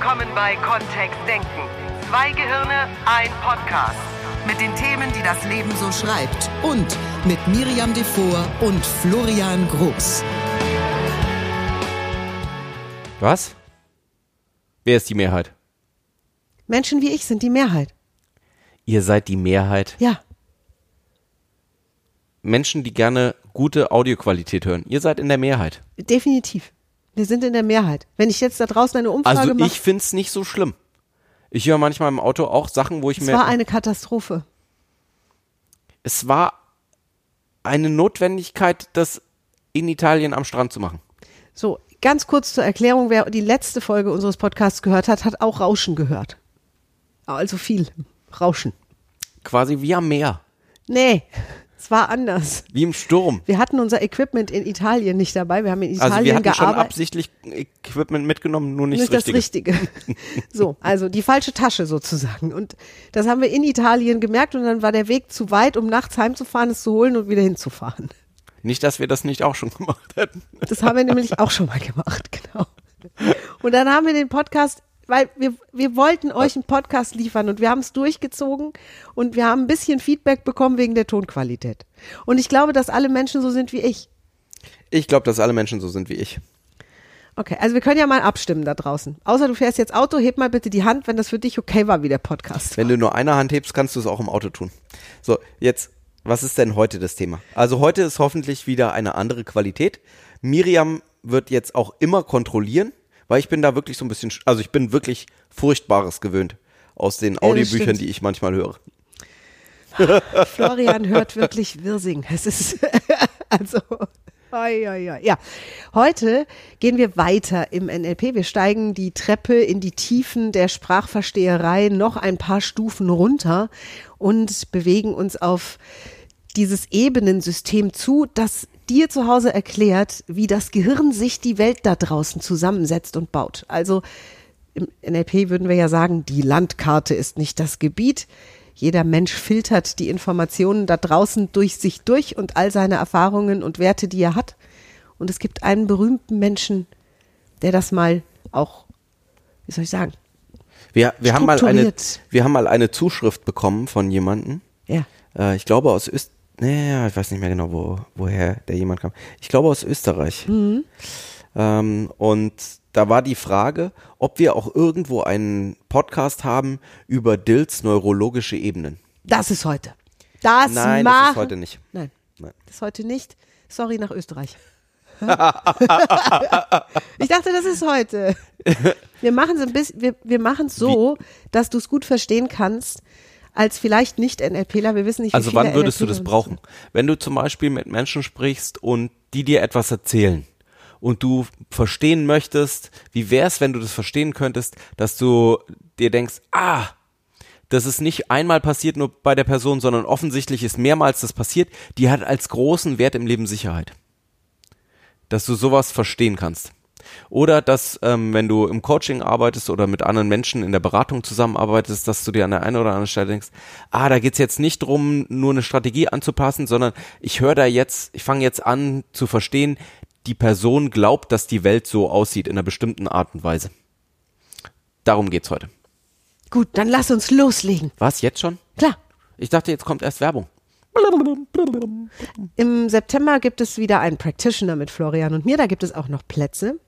willkommen bei Kontext Denken. Zwei Gehirne, ein Podcast. Mit den Themen, die das Leben so schreibt. Und mit Miriam Devor und Florian Groß. Was? Wer ist die Mehrheit? Menschen wie ich sind die Mehrheit. Ihr seid die Mehrheit. Ja. Menschen, die gerne gute Audioqualität hören. Ihr seid in der Mehrheit. Definitiv. Wir sind in der Mehrheit. Wenn ich jetzt da draußen eine Umfrage Also mache, ich find's nicht so schlimm. Ich höre manchmal im Auto auch Sachen, wo ich es mir. war eine Katastrophe. es war eine Notwendigkeit, das in Italien am Strand zu machen. So, ganz kurz zur Erklärung, wer die letzte Folge unseres Podcasts gehört hat, hat auch Rauschen gehört. Also viel Rauschen. Quasi wie am Meer. Nee, es war anders. Wie im Sturm. Wir hatten unser Equipment in Italien nicht dabei. Wir haben in Italien Also wir hatten schon absichtlich Equipment mitgenommen, nur nicht, nicht das das Richtige. Richtige. so, also die falsche Tasche sozusagen. Und das haben wir in Italien gemerkt und dann war der Weg zu weit, um nachts heimzufahren, es zu holen und wieder hinzufahren. Nicht, dass wir das nicht auch schon gemacht hätten. Das haben wir nämlich auch schon mal gemacht, genau. Und dann haben wir den Podcast, weil wir, wir wollten euch einen Podcast liefern und wir haben es durchgezogen und wir haben ein bisschen Feedback bekommen wegen der Tonqualität. Und ich glaube, dass alle Menschen so sind wie ich. Ich glaube, dass alle Menschen so sind wie ich. Okay, also wir können ja mal abstimmen da draußen. Außer du fährst jetzt Auto, heb mal bitte die Hand, wenn das für dich okay war, wie der Podcast. Wenn du nur eine Hand hebst, kannst du es auch im Auto tun. So, jetzt, was ist denn heute das Thema? Also heute ist hoffentlich wieder eine andere Qualität. Miriam wird jetzt auch immer kontrollieren, weil ich bin da wirklich so ein bisschen, sch- also ich bin wirklich Furchtbares gewöhnt aus den das Audiobüchern, die ich manchmal höre. Florian hört wirklich Wirsing. Es ist also oi, oi, oi. ja. Heute gehen wir weiter im NLP. Wir steigen die Treppe in die Tiefen der Sprachversteherei noch ein paar Stufen runter und bewegen uns auf dieses Ebenensystem zu, das dir zu Hause erklärt, wie das Gehirn sich die Welt da draußen zusammensetzt und baut. Also im NLP würden wir ja sagen, die Landkarte ist nicht das Gebiet. Jeder Mensch filtert die Informationen da draußen durch sich durch und all seine Erfahrungen und Werte, die er hat. Und es gibt einen berühmten Menschen, der das mal auch, wie soll ich sagen, Wir, wir, haben mal eine, wir haben mal eine Zuschrift bekommen von jemandem. ja, Äh, ich glaube aus Öst, nee, ich weiß nicht mehr genau, wo, woher der jemand kam. Ich glaube aus Österreich. Ähm, und da war die Frage, ob wir auch irgendwo einen Podcast haben über Dills neurologische Ebenen. das ist heute. Das Nein, machen. das ist heute nicht. Nein, Nein. das ist heute nicht. Sorry nach Österreich. ich dachte, das ist heute. Wir machen es so, dass du es gut verstehen kannst, als vielleicht nicht NLPler. Wir wissen nicht, wie Also wann würdest du NLPler das brauchen? Wenn du zum Beispiel mit Menschen sprichst und die dir etwas erzählen und du verstehen möchtest, wie wär's, wenn du das verstehen könntest, dass du dir denkst, ah, das ist nicht einmal passiert nur bei der Person, sondern offensichtlich ist mehrmals das passiert, die hat als großen Wert im Leben Sicherheit. Dass du sowas verstehen kannst. Oder dass, ähm, wenn du im Coaching arbeitest oder mit anderen Menschen in der Beratung zusammenarbeitest, dass du dir an der einen oder anderen Stelle denkst, ah, da geht's jetzt nicht drum, nur eine Strategie anzupassen, sondern ich höre da jetzt, ich fange jetzt an zu verstehen, die Person glaubt, dass die Welt so aussieht in einer bestimmten Art und Weise. Darum geht's heute. Gut, dann lass uns loslegen. Was, jetzt schon? Klar. Ich dachte, jetzt kommt erst Werbung. Im September gibt es wieder einen Practitioner mit Florian und mir. Da gibt es auch noch Plätze.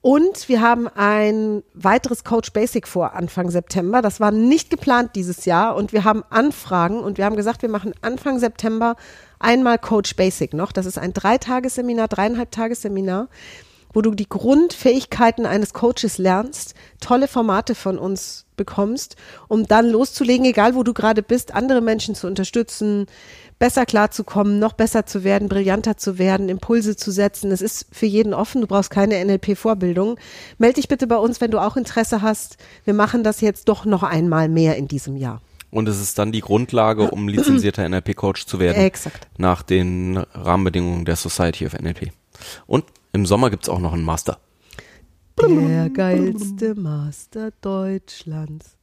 Und wir haben ein weiteres Coach Basic vor Anfang September. Das war nicht geplant dieses Jahr. Und wir haben Anfragen und wir haben gesagt, wir machen Anfang September einmal Coach Basic noch. Das ist ein Dreitagesseminar, dreieinhalb Tagesseminar, wo du die Grundfähigkeiten eines Coaches lernst, tolle Formate von uns bekommst, um dann loszulegen, egal wo du gerade bist, andere Menschen zu unterstützen, besser klarzukommen, noch besser zu werden, brillanter zu werden, Impulse zu setzen. Es ist für jeden offen, du brauchst keine NLP-Vorbildung. Meld dich bitte bei uns, wenn du auch Interesse hast. Wir machen das jetzt doch noch einmal mehr in diesem Jahr. Und es ist dann die Grundlage, um lizenzierter NLP-Coach zu werden. Exakt. Nach den Rahmenbedingungen der Society of NLP. Und im Sommer gibt's auch noch einen Master. Der geilste Master Deutschlands.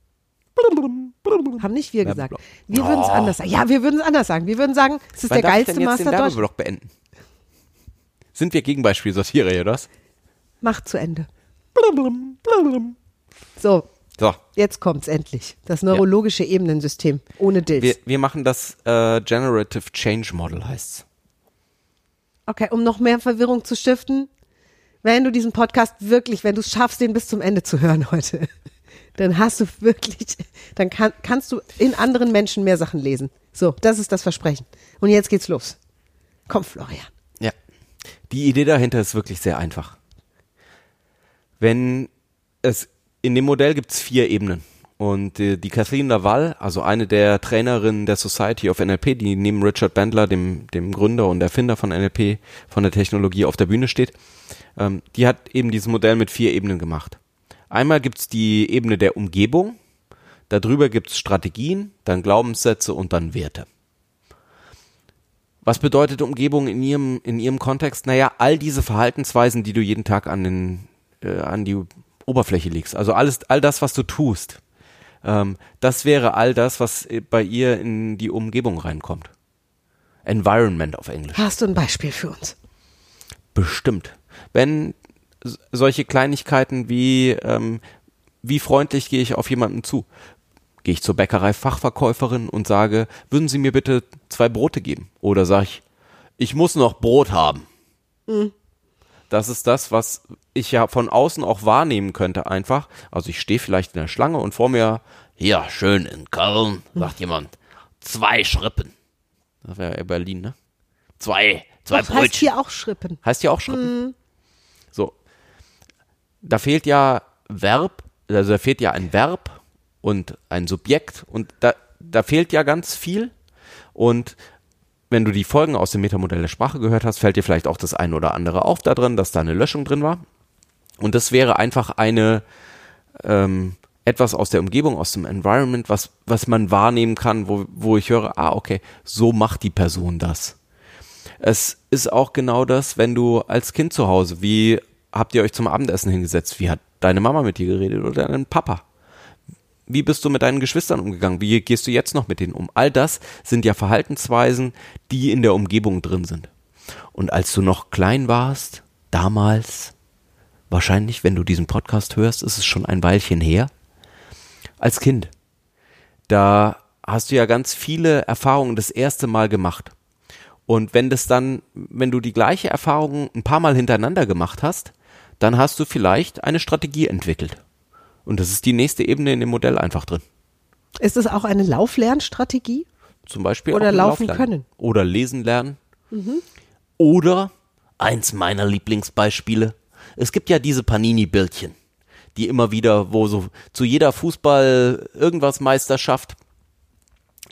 Haben nicht wir gesagt. Wir würden es anders sagen. Ja, wir würden es anders sagen. Wir würden sagen, es ist Wann der ich geilste jetzt Master den Deutschlands. Werbeblock beenden? Sind wir Gegenbeispielsortierer, oder was? Mach zu Ende. So, So, jetzt kommt's endlich. Das neurologische Ebenensystem ohne Dills. wir, wir machen das äh, Generative Change Model heißt's. Okay, um noch mehr Verwirrung zu stiften, wenn du diesen Podcast wirklich, wenn du es schaffst, den bis zum Ende zu hören heute, dann hast du wirklich, dann kann, kannst du in anderen Menschen mehr Sachen lesen. So, das ist das Versprechen. Und jetzt geht's los. Komm, Florian. Ja. Die Idee dahinter ist wirklich sehr einfach. Wenn es in dem Modell gibt es vier Ebenen. Und äh, die Kathleen Laval, also eine der Trainerinnen der Society of NLP, die neben Richard Bandler, dem, dem Gründer und Erfinder von NLP, von der Technologie auf der Bühne steht, ähm, die hat eben dieses Modell mit vier Ebenen gemacht. Einmal gibt's die Ebene der Umgebung, darüber gibt's Strategien, dann Glaubenssätze und dann Werte. Was bedeutet Umgebung in ihrem, in ihrem Kontext? Naja, all diese Verhaltensweisen, die du jeden Tag an, den, äh, an die Oberfläche legst. Also alles, all das, was du tust. Ähm, das wäre all das, was äh, bei ihr in die Umgebung reinkommt. Environment auf Englisch. Hast du ein Beispiel für uns? Bestimmt. Wenn solche Kleinigkeiten wie, ähm, wie freundlich gehe ich auf jemanden zu? Gehe ich zur Bäckerei-Fachverkäuferin und sage, würden Sie mir bitte zwei Brote geben? Oder sage ich, ich muss noch Brot haben. Das ist das, was ich ja von außen auch wahrnehmen könnte einfach. Also ich stehe vielleicht in der Schlange und vor mir, ja, schön in Köln, sagt jemand, zwei Schrippen. Das wäre ja Berlin, ne? Zwei, zwei Doch, Brötchen. heißt hier auch Schrippen. Heißt ja auch Schrippen. So. Da fehlt ja Verb, also da fehlt ja ein Verb und ein Subjekt und da, da fehlt ja ganz viel. Und wenn du die Folgen aus dem Metamodell der Sprache gehört hast, fällt dir vielleicht auch das eine oder andere auf da drin, dass da eine Löschung drin war. Und das wäre einfach eine ähm, etwas aus der Umgebung, aus dem Environment, was, was man wahrnehmen kann, wo, wo ich höre, ah, okay, so macht die Person das. Es ist auch genau das, wenn du als Kind zu Hause, wie habt ihr euch zum Abendessen hingesetzt? Wie hat deine Mama mit dir geredet oder dein Papa? Wie bist du mit deinen Geschwistern umgegangen? Wie gehst du jetzt noch mit denen um? All das sind ja Verhaltensweisen, die in der Umgebung drin sind. Und als du noch klein warst, damals, wahrscheinlich, wenn du diesen Podcast hörst, ist es schon ein Weilchen her, als Kind, da hast du ja ganz viele Erfahrungen das erste Mal gemacht. Und wenn das dann, wenn du die gleiche Erfahrung ein paar Mal hintereinander gemacht hast, dann hast du vielleicht eine Strategie entwickelt. Und das ist die nächste Ebene in dem Modell einfach drin. Ist es auch eine Lauflernstrategie? Zum Beispiel Oder laufen Lauflernen. können. Oder lesen lernen. Oder eins meiner Lieblingsbeispiele. Es gibt ja diese Panini-Bildchen, die immer wieder, wo so zu jeder Fußball irgendwas Meisterschaft,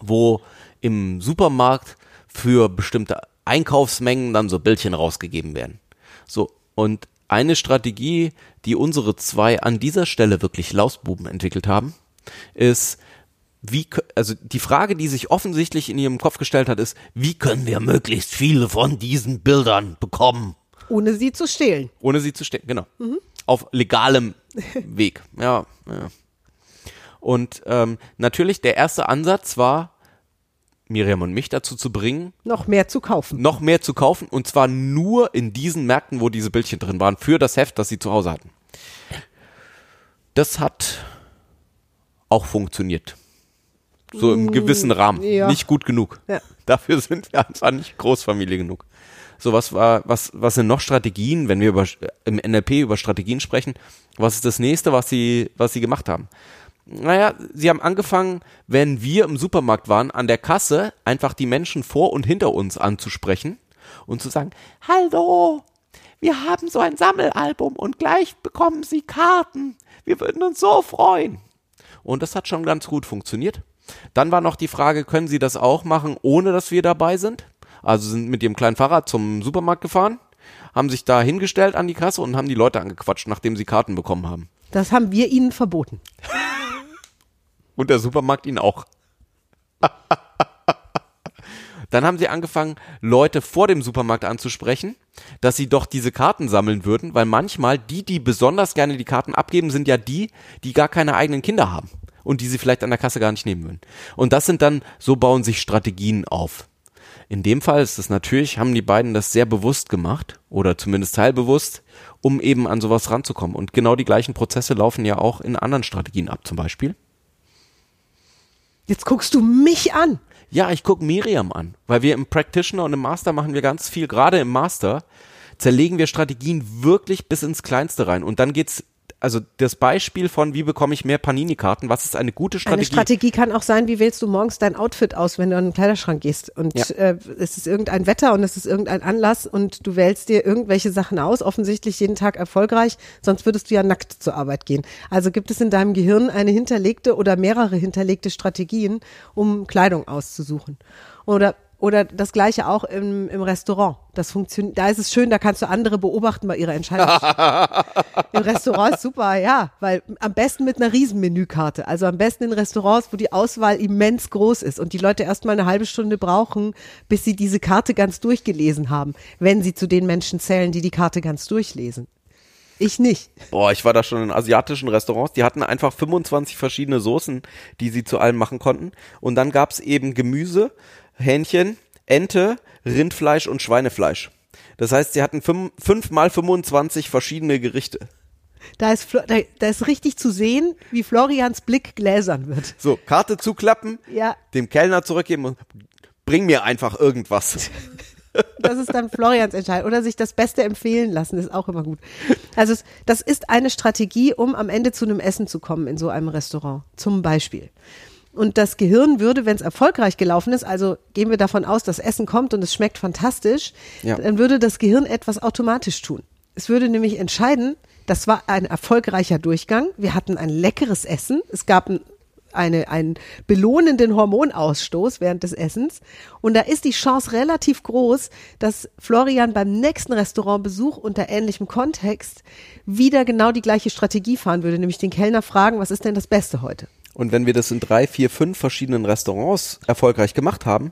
wo im Supermarkt für bestimmte Einkaufsmengen dann so Bildchen rausgegeben werden. So, und eine Strategie, die unsere zwei an dieser Stelle wirklich Lausbuben entwickelt haben, ist, wie, also die Frage, die sich offensichtlich in ihrem Kopf gestellt hat, ist, wie können wir möglichst viele von diesen Bildern bekommen, Ohne sie zu stehlen. ohne sie zu stehen, genau. Auf legalem Weg, ja, ja. Und ähm, natürlich, der erste Ansatz war, Miriam und mich dazu zu bringen, Noch mehr zu kaufen. noch mehr zu kaufen und zwar nur in diesen Märkten, wo diese Bildchen drin waren, für das Heft, das sie zu Hause hatten. Das hat auch funktioniert. So im gewissen Rahmen. ja. Nicht gut genug. Ja. Dafür sind wir einfach nicht Großfamilie genug. So, was war, was, was sind noch Strategien, wenn wir über, im NLP über Strategien sprechen? Was ist das nächste, was sie, was sie gemacht haben? Naja, sie haben angefangen, wenn wir im Supermarkt waren, an der Kasse einfach die Menschen vor und hinter uns anzusprechen und zu sagen, hallo, wir haben so ein Sammelalbum und gleich bekommen Sie Karten. Wir würden uns so freuen. Und das hat schon ganz gut funktioniert. Dann war noch die Frage, können Sie das auch machen, ohne dass wir dabei sind? Also sind mit ihrem kleinen Fahrrad zum Supermarkt gefahren, haben sich da hingestellt an die Kasse und haben die Leute angequatscht, nachdem sie Karten bekommen haben. Das haben wir ihnen verboten. Und der Supermarkt ihn auch. Dann haben sie angefangen, Leute vor dem Supermarkt anzusprechen, dass sie doch diese Karten sammeln würden, weil manchmal die, die besonders gerne die Karten abgeben, sind ja die, die gar keine eigenen Kinder haben und die sie vielleicht an der Kasse gar nicht nehmen würden. Und das sind dann, so bauen sich Strategien auf. In dem Fall ist es natürlich, haben die beiden das sehr bewusst gemacht oder zumindest teilbewusst, um eben an sowas ranzukommen. Und genau die gleichen Prozesse laufen ja auch in anderen Strategien ab, zum Beispiel. Jetzt guckst du mich an. Ja, ich gucke Miriam an, weil wir im Practitioner und im Master machen wir ganz viel, gerade im Master zerlegen wir Strategien wirklich bis ins Kleinste rein. Und dann geht's also das Beispiel von, wie bekomme ich mehr Panini-Karten, was ist eine gute Strategie? Eine Strategie kann auch sein, wie wählst du morgens dein Outfit aus, wenn du an den Kleiderschrank gehst und Ja. äh, es ist irgendein Wetter und es ist irgendein Anlass und du wählst dir irgendwelche Sachen aus, offensichtlich jeden Tag erfolgreich, sonst würdest du ja nackt zur Arbeit gehen. Also gibt es in deinem Gehirn eine hinterlegte oder mehrere hinterlegte Strategien, um Kleidung auszusuchen. Oder oder das gleiche auch im, im Restaurant. Das funktioniert, da ist es schön, da kannst du andere beobachten bei ihrer Entscheidung. Im Restaurant ist super, ja, weil am besten mit einer Riesenmenükarte. Also am besten in Restaurants, wo die Auswahl immens groß ist und die Leute erstmal eine halbe Stunde brauchen, bis sie diese Karte ganz durchgelesen haben, wenn sie zu den Menschen zählen, die die Karte ganz durchlesen. Ich nicht. Boah, ich war da schon in asiatischen Restaurants, die hatten einfach 25 verschiedene Soßen, die sie zu allem machen konnten. Und dann gab's eben Gemüse, Hähnchen, Ente, Rindfleisch und Schweinefleisch. Das heißt, sie hatten fünf, fünf mal 25 verschiedene Gerichte. Da ist, da, da ist richtig zu sehen, wie Florians Blick gläsern wird. So, Karte zuklappen, Ja, dem Kellner zurückgeben und bring mir einfach irgendwas. Das ist dann Florians Entscheidung. Oder sich das Beste empfehlen lassen, ist auch immer gut. Also das ist eine Strategie, um am Ende zu einem Essen zu kommen in so einem Restaurant. Zum Beispiel. Und das Gehirn würde, wenn es erfolgreich gelaufen ist, also gehen wir davon aus, das Essen kommt und es schmeckt fantastisch, Ja. dann würde das Gehirn etwas automatisch tun. Es würde nämlich entscheiden, das war ein erfolgreicher Durchgang, wir hatten ein leckeres Essen, es gab ein eine, einen belohnenden Hormonausstoß während des Essens. Und da ist die Chance relativ groß, dass Florian beim nächsten Restaurantbesuch unter ähnlichem Kontext wieder genau die gleiche Strategie fahren würde, nämlich den Kellner fragen, was ist denn das Beste heute? Und wenn wir das in drei, vier, fünf verschiedenen Restaurants erfolgreich gemacht haben,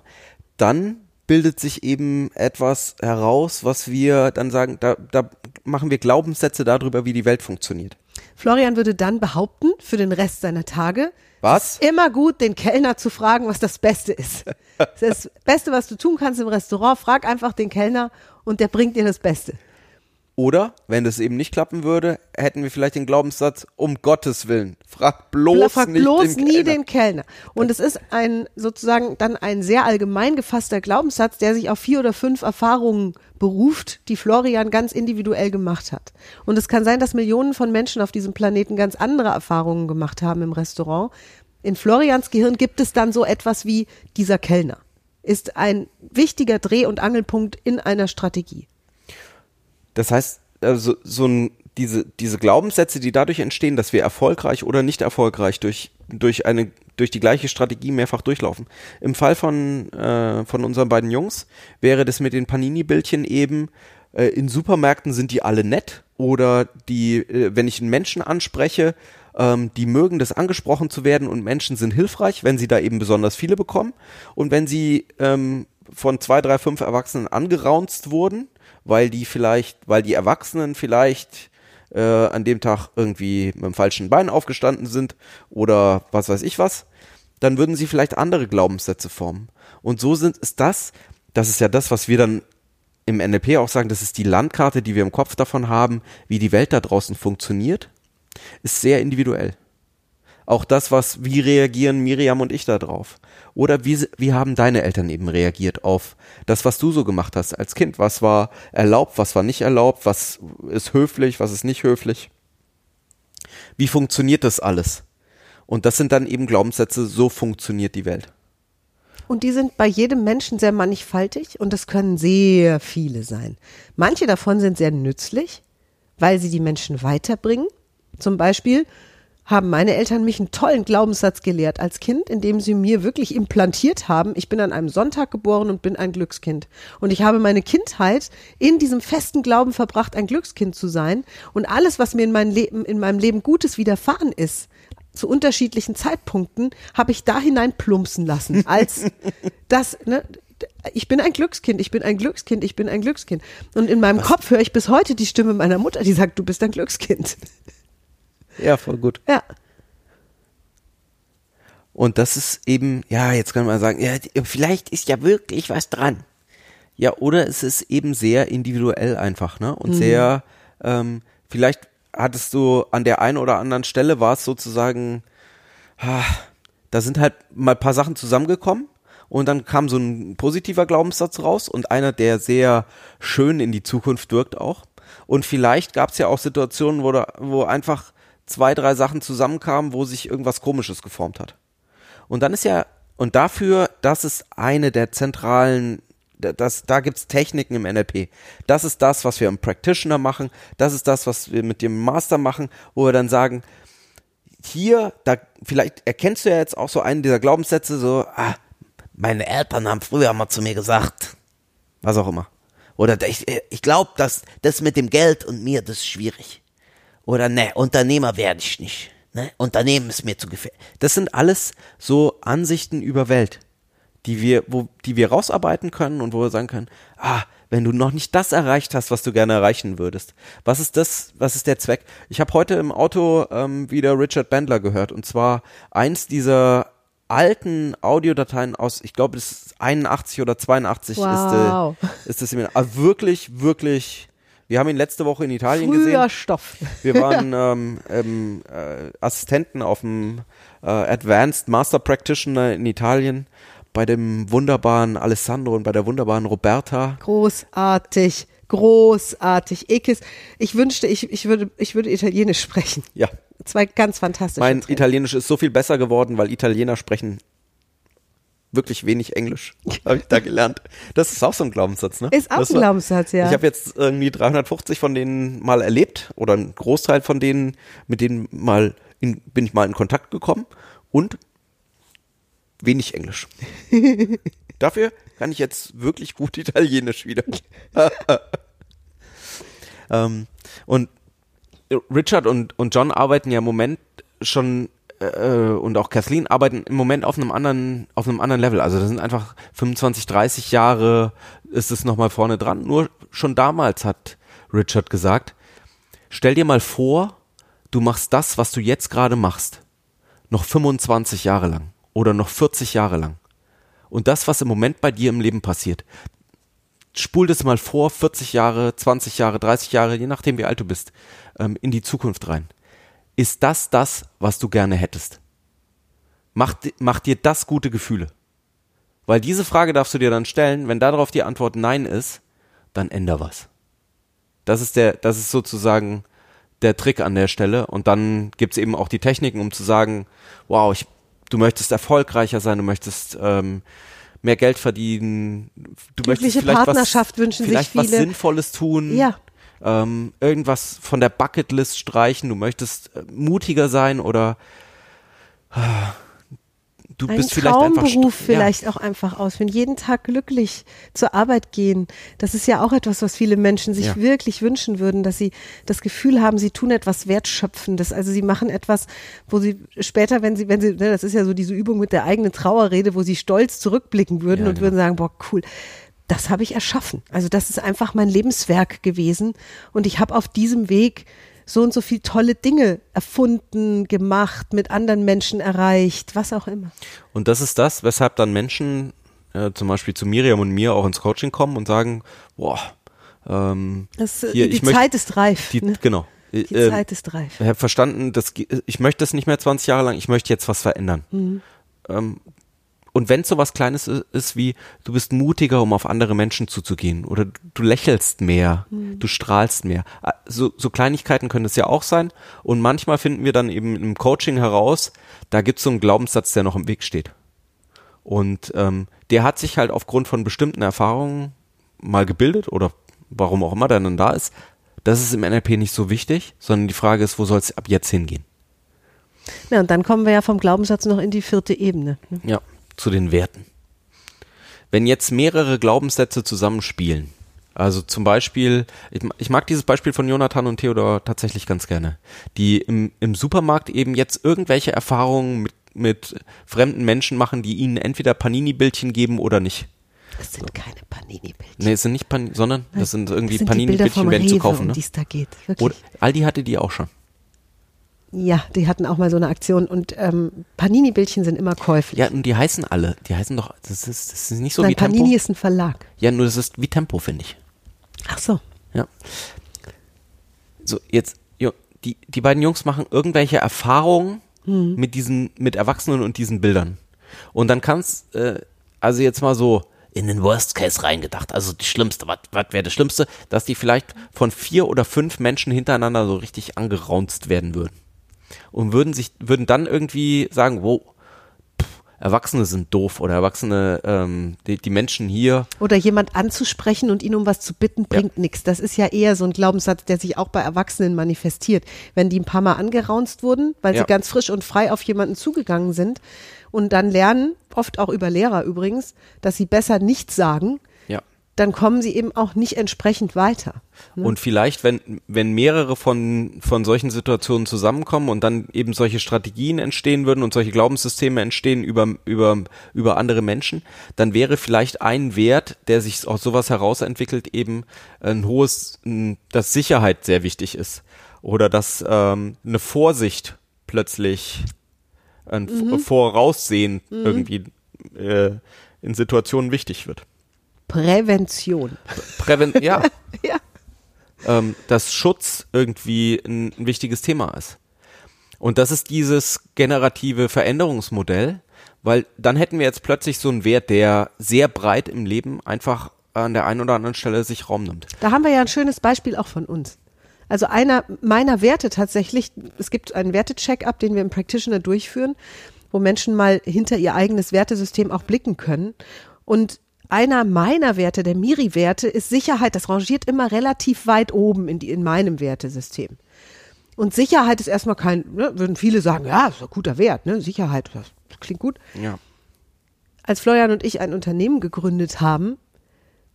dann bildet sich eben etwas heraus, was wir dann sagen, da, da machen wir Glaubenssätze darüber, wie die Welt funktioniert. Florian würde dann behaupten, für den Rest seiner Tage, Was? immer gut, den Kellner zu fragen, was das Beste ist. Das ist das Beste, was du tun kannst im Restaurant. Frag einfach den Kellner und der bringt dir das Beste. Oder, wenn das eben nicht klappen würde, hätten wir vielleicht den Glaubenssatz, um Gottes Willen, frag bloß Frag nicht bloß den nie Kellner. den Kellner. Und es ist ein sozusagen dann ein sehr allgemein gefasster Glaubenssatz, der sich auf vier oder fünf Erfahrungen beruft, die Florian ganz individuell gemacht hat. Und es kann sein, dass Millionen von Menschen auf diesem Planeten ganz andere Erfahrungen gemacht haben im Restaurant. In Florians Gehirn gibt es dann so etwas wie dieser Kellner. Ist ein wichtiger Dreh- und Angelpunkt in einer Strategie. Das heißt, also so ein, diese, diese Glaubenssätze, die dadurch entstehen, dass wir erfolgreich oder nicht erfolgreich durch, durch eine, durch die gleiche Strategie mehrfach durchlaufen. Im Fall von, äh, von unseren beiden Jungs wäre das mit den Panini-Bildchen eben, äh, in Supermärkten sind die alle nett oder die, äh, wenn ich einen Menschen anspreche, ähm, die mögen das angesprochen zu werden und Menschen sind hilfreich, wenn sie da eben besonders viele bekommen und wenn sie ähm, von zwei, drei, fünf Erwachsenen angeraunzt wurden, weil die vielleicht, weil die Erwachsenen vielleicht äh, an dem Tag irgendwie mit dem falschen Bein aufgestanden sind oder was weiß ich was, dann würden sie vielleicht andere Glaubenssätze formen. Und so sind ist das, das ist ja das, was wir dann im NLP auch sagen, das ist die Landkarte, die wir im Kopf davon haben, wie die Welt da draußen funktioniert, ist sehr individuell. Auch das, was, wie reagieren Miriam und ich da drauf? Oder wie, wie haben deine Eltern eben reagiert auf das, was du so gemacht hast als Kind? Was war erlaubt, was war nicht erlaubt? Was ist höflich, was ist nicht höflich? Wie funktioniert das alles? Und das sind dann eben Glaubenssätze, so funktioniert die Welt. Und die sind bei jedem Menschen sehr mannigfaltig und es können sehr viele sein. Manche davon sind sehr nützlich, weil sie die Menschen weiterbringen. Zum Beispiel haben meine Eltern mich einen tollen Glaubenssatz gelehrt als Kind, indem sie mir wirklich implantiert haben, ich bin an einem Sonntag geboren und bin ein Glückskind. Und ich habe meine Kindheit in diesem festen Glauben verbracht, ein Glückskind zu sein. Und alles, was mir in, mein Leben, in meinem Leben Gutes widerfahren ist, zu unterschiedlichen Zeitpunkten, habe ich da hinein plumpsen lassen, als das, ne, ich bin ein Glückskind, ich bin ein Glückskind, ich bin ein Glückskind. Und in meinem Kopf höre ich bis heute die Stimme meiner Mutter, die sagt, du bist ein Glückskind. Ja, voll gut. Ja. Und das ist eben, ja, jetzt kann man sagen, ja, vielleicht ist ja wirklich was dran. Ja, oder es ist eben sehr individuell einfach, ne? Und sehr, ähm, vielleicht hattest du an der einen oder anderen Stelle war es sozusagen, ah, da sind halt mal ein paar Sachen zusammengekommen und dann kam so ein positiver Glaubenssatz raus und einer, der sehr schön in die Zukunft wirkt auch. Und vielleicht gab es ja auch Situationen, wo, da, wo einfach zwei, drei Sachen zusammenkamen, wo sich irgendwas Komisches geformt hat. Und dann ist ja, und dafür, das ist eine der zentralen, das, da gibt's Techniken im NLP. Das ist das, was wir im Practitioner machen. Das ist das, was wir mit dem Master machen, wo wir dann sagen, hier, da, vielleicht erkennst du ja jetzt auch so einen dieser Glaubenssätze, so, ah, meine Eltern haben früher mal zu mir gesagt, was auch immer. Oder ich, ich glaube, dass das mit dem Geld und mir, das ist schwierig. Oder ne, Unternehmer werde ich nicht. Ne? Unternehmen ist mir zu gefährlich. Das sind alles so Ansichten über Welt, die wir, wo, die wir rausarbeiten können und wo wir sagen können, ah, wenn du noch nicht das erreicht hast, was du gerne erreichen würdest, was ist das, was ist der Zweck? Ich habe heute im Auto ähm, wieder Richard Bandler gehört und zwar eins dieser alten Audiodateien aus, ich glaube, es ist 81 oder 82 Wow. ist, äh, ist das. Also wirklich, wirklich. Wir haben ihn letzte Woche in Italien Früher gesehen. Stoff. Wir waren ähm, ähm, äh, Assistenten auf dem äh, Advanced Master Practitioner in Italien bei dem wunderbaren Alessandro und bei der wunderbaren Roberta. Großartig. Großartig. Ekis. Ich wünschte, ich, ich, würde, ich würde Italienisch sprechen. Ja, Zwei ganz fantastische. mein Trainer. Italienisch ist so viel besser geworden, weil Italiener sprechen wirklich wenig Englisch, habe ich da gelernt. Das ist auch so ein Glaubenssatz, ne? Ist auch das ein Glaubenssatz, ja. Ich habe jetzt irgendwie 350 von denen mal erlebt oder einen Großteil von denen, mit denen mal in, bin ich mal in Kontakt gekommen und wenig Englisch. Dafür kann ich jetzt wirklich gut Italienisch wieder. ähm, und Richard und, und John arbeiten ja im Moment schon äh, und auch Kathleen arbeiten im Moment auf einem anderen, auf einem anderen Level. Also das sind einfach 25, 30 Jahre ist es nochmal vorne dran. Nur schon damals hat Richard gesagt, stell dir mal vor, du machst das, was du jetzt gerade machst, noch 25 Jahre lang oder noch 40 Jahre lang. Und das, was im Moment bei dir im Leben passiert, spul das mal vor, 40 Jahre, 20 Jahre, 30 Jahre, je nachdem wie alt du bist, ähm, in die Zukunft rein. Ist das das, was du gerne hättest? Macht, macht dir das gute Gefühle? Weil diese Frage darfst du dir dann stellen, wenn darauf die Antwort Nein ist, dann änder was. Das ist der, das ist sozusagen der Trick an der Stelle. Und dann gibt's eben auch die Techniken, um zu sagen, wow, ich, du möchtest erfolgreicher sein, du möchtest ähm, mehr Geld verdienen, du möchtest Glückliche vielleicht Partnerschaft was, wünschen sich vielleicht was viele. Sinnvolles tun Ja. Ähm, irgendwas von der Bucketlist streichen, du möchtest äh, mutiger sein oder ah, du Einen bist vielleicht einfach st- vielleicht auch einfach ausführen. Jeden Tag glücklich zur Arbeit gehen. Das ist ja auch etwas, was viele Menschen sich Ja. wirklich wünschen würden, dass sie das Gefühl haben, sie tun etwas Wertschöpfendes. Also sie machen etwas, wo sie später, wenn sie, wenn sie, ne, das ist ja so diese Übung mit der eigenen Trauerrede, wo sie stolz zurückblicken würden Ja, und genau. würden sagen, boah, cool. Das habe ich erschaffen. Also das ist einfach mein Lebenswerk gewesen. Und ich habe auf diesem Weg so und so viel tolle Dinge erfunden, gemacht, mit anderen Menschen erreicht, was auch immer. Und das ist das, weshalb dann Menschen äh, zum Beispiel zu Miriam und mir auch ins Coaching kommen und sagen, boah, ähm, Das, äh, Hier, die möchte- Zeit ist reif. die, ne? genau. Die Ähm, Zeit ist reif. Ich habe verstanden, dass, ich möchte das nicht mehr 20 Jahre lang, ich möchte jetzt was verändern. Mhm. Ähm, und wenn es so was Kleines ist wie, du bist mutiger, um auf andere Menschen zuzugehen oder du, lächelst mehr, Mhm. du strahlst mehr. So, so Kleinigkeiten können es ja auch sein. Und manchmal finden wir dann eben im Coaching heraus, da gibt es so einen Glaubenssatz, der noch im Weg steht. Und ähm, der hat sich halt aufgrund von bestimmten Erfahrungen mal gebildet oder warum auch immer der dann da ist. Das ist im NLP nicht so wichtig, sondern die Frage ist, wo soll es ab jetzt hingehen? Ja, und dann kommen wir ja vom Glaubenssatz noch in die vierte Ebene. ne? Ja, zu den Werten. Wenn jetzt mehrere Glaubenssätze zusammenspielen, also zum Beispiel, ich, ma- ich mag dieses Beispiel von Jonathan und Theodor tatsächlich ganz gerne, die im, im Supermarkt eben jetzt irgendwelche Erfahrungen mit, mit fremden Menschen machen, die ihnen entweder Panini-Bildchen geben oder nicht. Das sind keine Panini-Bildchen. Nee, es sind nicht Panini, sondern das sind irgendwie Panini-Bildchen werden zu kaufen. um Ne? die es da geht. Wirklich. Oder Aldi hatte die auch schon. Ja, die hatten auch mal so eine Aktion und ähm, Panini-Bildchen sind immer käuflich. Ja, und die heißen alle. Die heißen doch, das ist, das ist nicht so Nein, wie Panini Tempo. ist ein Verlag. Ja, nur das ist wie Tempo, finde ich. Ach so. Ja. So, jetzt, jo, die, die beiden Jungs machen irgendwelche Erfahrungen mit diesen, mit Erwachsenen und diesen Bildern. Und dann kannst, äh, also jetzt mal so in den Worst Case reingedacht, also die schlimmste, was wäre das Schlimmste, dass die vielleicht von vier oder fünf Menschen hintereinander so richtig angeraunzt werden würden. Und würden sich, würden dann irgendwie sagen, wow, Erwachsene sind doof oder Erwachsene, ähm, die, die Menschen hier, Oder jemand anzusprechen und ihn um was zu bitten, bringt nichts. Das ist ja eher so ein Glaubenssatz, der sich auch bei Erwachsenen manifestiert. Wenn die ein paar Mal angeraunzt wurden, weil Ja. sie ganz frisch und frei auf jemanden zugegangen sind und dann lernen, oft auch über Lehrer übrigens, dass sie besser nichts sagen, ja. Dann kommen sie eben auch nicht entsprechend weiter. Und vielleicht, wenn, wenn mehrere von, von solchen Situationen zusammenkommen und dann eben solche Strategien entstehen würden und solche Glaubenssysteme entstehen über, über, über andere Menschen, dann wäre vielleicht ein Wert, der sich aus sowas herausentwickelt, eben ein hohes, dass Sicherheit sehr wichtig ist. Oder dass ähm, eine Vorsicht plötzlich ein F- Voraussehen irgendwie äh, in Situationen wichtig wird. Prävention. Präven ja, Ja. ähm, dass Schutz irgendwie ein, ein wichtiges Thema ist. Und das ist dieses generative Veränderungsmodell, weil dann hätten wir jetzt plötzlich so einen Wert, der sehr breit im Leben einfach an der einen oder anderen Stelle sich Raum nimmt. Da haben wir ja ein schönes Beispiel auch von uns. Also einer meiner Werte tatsächlich, es gibt einen Wertecheck-up, den wir im Practitioner durchführen, wo Menschen mal hinter ihr eigenes Wertesystem auch blicken können. Und einer meiner Werte, der Miri-Werte, ist Sicherheit. Das rangiert immer relativ weit oben in, die, in meinem Wertesystem. Und Sicherheit ist erstmal kein, ne, würden viele sagen, ja, ist ein guter Wert, ne? Sicherheit, das klingt gut. Ja. Als Florian und ich ein Unternehmen gegründet haben,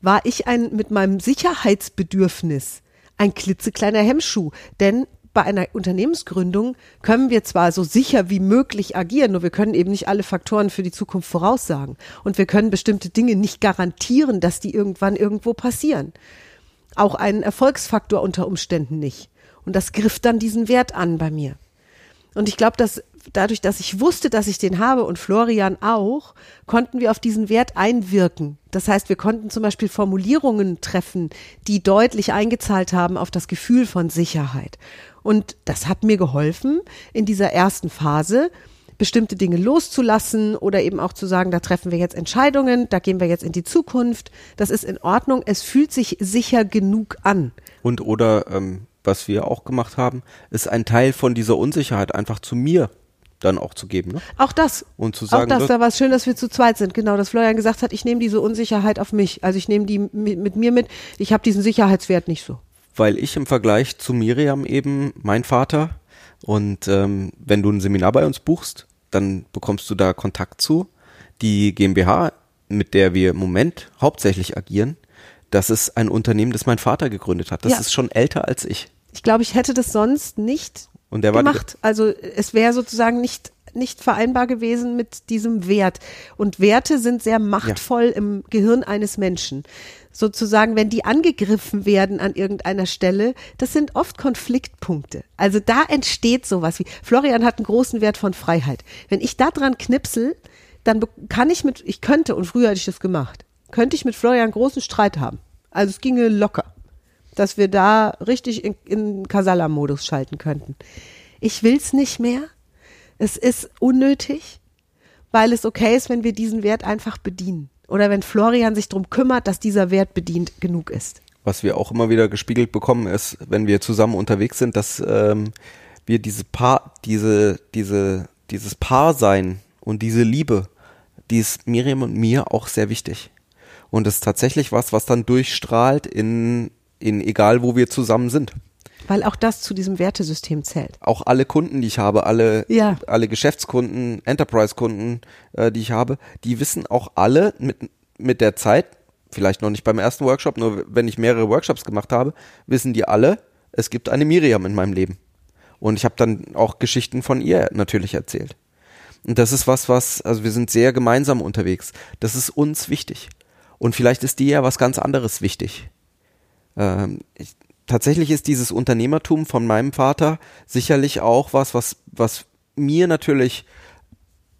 war ich ein mit meinem Sicherheitsbedürfnis ein klitzekleiner Hemmschuh. Denn bei einer Unternehmensgründung können wir zwar so sicher wie möglich agieren, nur wir können eben nicht alle Faktoren für die Zukunft voraussagen. Und wir können bestimmte Dinge nicht garantieren, dass die irgendwann irgendwo passieren. Auch einen Erfolgsfaktor unter Umständen nicht. Und das griff dann diesen Wert an bei mir. Und ich glaube, dass dadurch, dass ich wusste, dass ich den habe und Florian auch, konnten wir auf diesen Wert einwirken. Das heißt, wir konnten zum Beispiel Formulierungen treffen, die deutlich eingezahlt haben auf das Gefühl von Sicherheit. Und das hat mir geholfen, in dieser ersten Phase bestimmte Dinge loszulassen oder eben auch zu sagen, da treffen wir jetzt Entscheidungen, da gehen wir jetzt in die Zukunft. Das ist in Ordnung. Es fühlt sich sicher genug an. Und oder ähm, was wir auch gemacht haben, ist ein Teil von dieser Unsicherheit einfach zu mir dann auch zu geben. Ne? Auch das. Und zu sagen, auch das, da war es schön, dass wir zu zweit sind. Genau, dass Florian gesagt hat, ich nehme diese Unsicherheit auf mich. Also ich nehme die mit, mit mir mit. Ich habe diesen Sicherheitswert nicht so. Weil ich im Vergleich zu Miriam eben mein Vater und ähm, wenn du ein Seminar bei uns buchst, dann bekommst du da Kontakt zu. Die GmbH, mit der wir im Moment hauptsächlich agieren, das ist ein Unternehmen, das mein Vater gegründet hat. Das Ja. ist schon älter als ich. Ich glaube, ich hätte das sonst nicht Und der war gemacht. Also es wäre sozusagen nicht nicht vereinbar gewesen mit diesem Wert. Und Werte sind sehr machtvoll im Gehirn eines Menschen. Sozusagen, wenn die angegriffen werden an irgendeiner Stelle, das sind oft Konfliktpunkte. Also da entsteht sowas wie, Florian hat einen großen Wert von Freiheit. Wenn ich da dran knipsel, dann kann ich mit, ich könnte, und früher hätte ich das gemacht, könnte ich mit Florian einen großen Streit haben. Also es ginge locker dass wir da richtig in, in Kasala-Modus schalten könnten. Ich will's nicht mehr. Es ist unnötig, weil es okay ist, wenn wir diesen Wert einfach bedienen. Oder wenn Florian sich darum kümmert, dass dieser Wert bedient genug ist. Was wir auch immer wieder gespiegelt bekommen, ist, wenn wir zusammen unterwegs sind, dass ähm, wir diese Paar, diese, diese, dieses Paarsein und diese Liebe, die ist Miriam und mir auch sehr wichtig. Und das ist tatsächlich was, was dann durchstrahlt in, in egal wo wir zusammen sind. Weil auch das zu diesem Wertesystem zählt. Auch alle Kunden, die ich habe, alle, Ja. alle Geschäftskunden, Enterprise-Kunden, äh, die ich habe, die wissen auch alle mit, mit der Zeit, vielleicht noch nicht beim ersten Workshop, nur wenn ich mehrere Workshops gemacht habe, wissen die alle, es gibt eine Miriam in meinem Leben. Und ich habe dann auch Geschichten von ihr natürlich erzählt. Und das ist was, was, also wir sind sehr gemeinsam unterwegs. Das ist uns wichtig. Und vielleicht ist dir ja was ganz anderes wichtig. Ähm, ich, tatsächlich ist dieses Unternehmertum von meinem Vater sicherlich auch was, was, was mir natürlich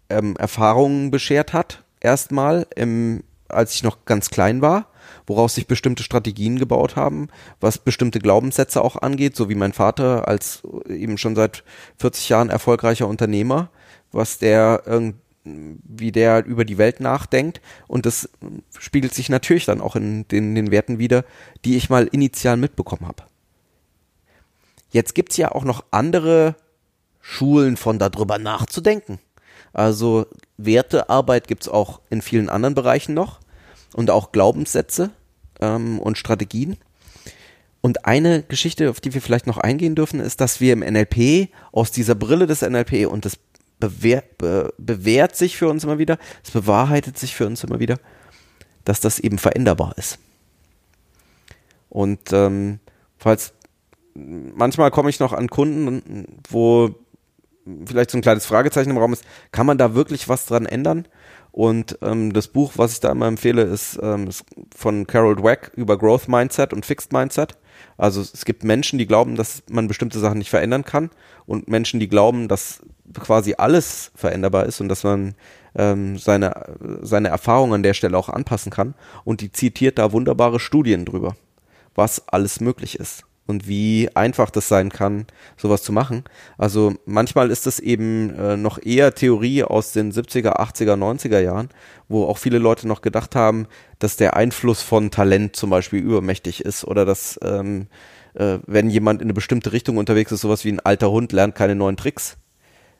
ähm, Erfahrungen beschert hat. Erstmal, im, als ich noch ganz klein war, woraus sich bestimmte Strategien gebaut haben, was bestimmte Glaubenssätze auch angeht, so wie mein Vater als eben schon seit 40 Jahren erfolgreicher Unternehmer, was der irgendwie wie der über die Welt nachdenkt. Und das spiegelt sich natürlich dann auch in den, den Werten wieder, die ich mal initial mitbekommen habe. Jetzt gibt's ja auch noch andere Schulen von darüber nachzudenken. Also Wertearbeit gibt's auch in vielen anderen Bereichen noch und auch Glaubenssätze ähm, und Strategien. Und eine Geschichte, auf die wir vielleicht noch eingehen dürfen, ist, dass wir im NLP aus dieser Brille des NLP und des bewehr, be, bewährt sich für uns immer wieder, es bewahrheitet sich für uns immer wieder, dass das eben veränderbar ist. Und ähm, falls manchmal komme ich noch an Kunden, wo vielleicht so ein kleines Fragezeichen im Raum ist, kann man da wirklich was dran ändern? Und ähm, das Buch, was ich da immer empfehle, ist, ähm, ist von Carol Dweck über Growth Mindset und Fixed Mindset. Also es gibt Menschen, die glauben, dass man bestimmte Sachen nicht verändern kann und Menschen, die glauben, dass quasi alles veränderbar ist und dass man ähm, seine, seine Erfahrungen an der Stelle auch anpassen kann. Und die zitiert da wunderbare Studien drüber, was alles möglich ist und wie einfach das sein kann, sowas zu machen. Also manchmal ist es eben äh, noch eher Theorie aus den 70er, 80er, 90er Jahren, wo auch viele Leute noch gedacht haben, dass der Einfluss von Talent zum Beispiel übermächtig ist oder dass ähm, äh, wenn jemand in eine bestimmte Richtung unterwegs ist, sowas wie ein alter Hund lernt keine neuen Tricks.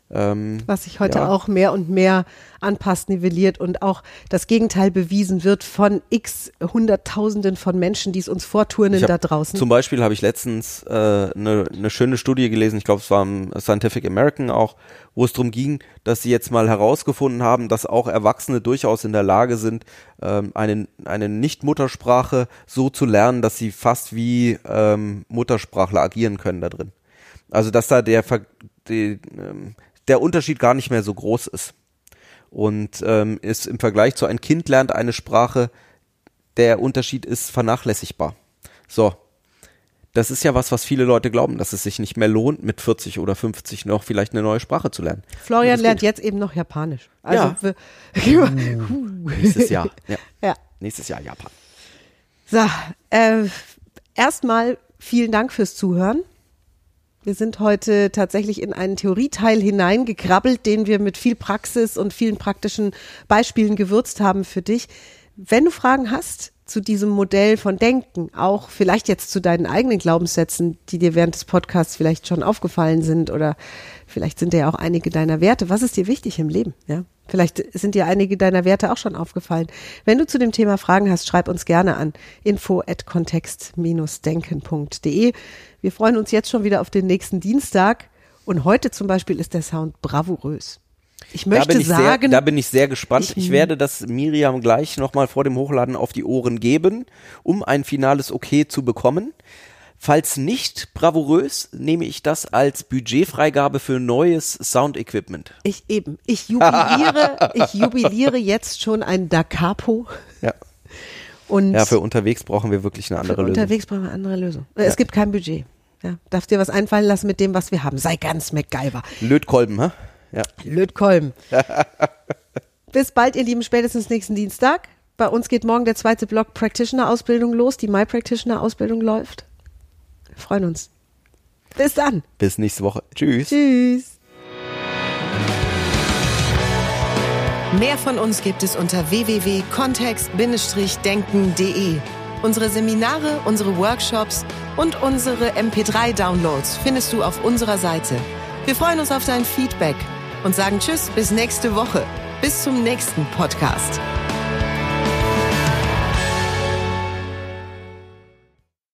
Ähm, Was sich heute ja. auch mehr und mehr anpasst, nivelliert und auch das Gegenteil bewiesen wird von x Hunderttausenden von Menschen, die es uns vorturnen hab, da draußen. Zum Beispiel habe ich letztens eine äh, ne, ne schöne Studie gelesen, ich glaube es war im Scientific American auch, wo es darum ging, dass sie jetzt mal herausgefunden haben, dass auch Erwachsene durchaus in der Lage sind, ähm, eine, eine Nicht-Muttersprache so zu lernen, dass sie fast wie ähm, Muttersprachler agieren können da drin. Also dass da der, die, ähm, der Unterschied gar nicht mehr so groß ist. Und ähm, ist im Vergleich zu ein Kind lernt eine Sprache, der Unterschied ist vernachlässigbar. So. Das ist ja was, was viele Leute glauben, dass es sich nicht mehr lohnt, mit 40 oder 50 noch vielleicht eine neue Sprache zu lernen. Florian lernt jetzt eben noch Japanisch. Also ja. uh, nächstes Jahr. Ja. ja. Nächstes Jahr Japan. So, äh, erstmal vielen Dank fürs Zuhören. Wir sind heute tatsächlich in einen Theorieteil hineingekrabbelt, den wir mit viel Praxis und vielen praktischen Beispielen gewürzt haben für dich. Wenn du Fragen hast zu diesem Modell von Denken, auch vielleicht jetzt zu deinen eigenen Glaubenssätzen, die dir während des Podcasts vielleicht schon aufgefallen sind oder vielleicht sind ja auch einige deiner Werte. Was ist dir wichtig im Leben? Ja, vielleicht sind dir einige deiner Werte auch schon aufgefallen. Wenn du zu dem Thema Fragen hast, schreib uns gerne an info at kontext-denken.de. Wir freuen uns jetzt schon wieder auf den nächsten Dienstag. Und heute zum Beispiel ist der Sound bravourös. Ich möchte da ich sagen, sehr, da bin ich sehr gespannt. Ich, ich werde das Miriam gleich nochmal vor dem Hochladen auf die Ohren geben, um ein finales Okay zu bekommen. Falls nicht bravourös, nehme ich das als Budgetfreigabe für neues Sound-Equipment. Ich eben. Ich jubiliere, ich jubiliere jetzt schon ein Da Capo. Ja. Und ja, für unterwegs brauchen wir wirklich eine andere für Lösung. Unterwegs brauchen wir eine andere Lösung. Ja. Es gibt kein Budget. Ja, darfst dir was einfallen lassen mit dem, was wir haben. Sei ganz MacGyver. Lötkolben, hä? Ja. Lötkolben. Bis bald, ihr Lieben, spätestens nächsten Dienstag. Bei uns geht morgen der zweite Block Practitioner-Ausbildung los. Die My Practitioner-Ausbildung läuft. Wir freuen uns. Bis dann. Bis nächste Woche. Tschüss. Tschüss. Mehr von uns gibt es unter www.kontext-denken.de. Unsere Seminare, unsere Workshops und unsere MP3-Downloads findest du auf unserer Seite. Wir freuen uns auf dein Feedback und sagen Tschüss bis nächste Woche. Bis zum nächsten Podcast.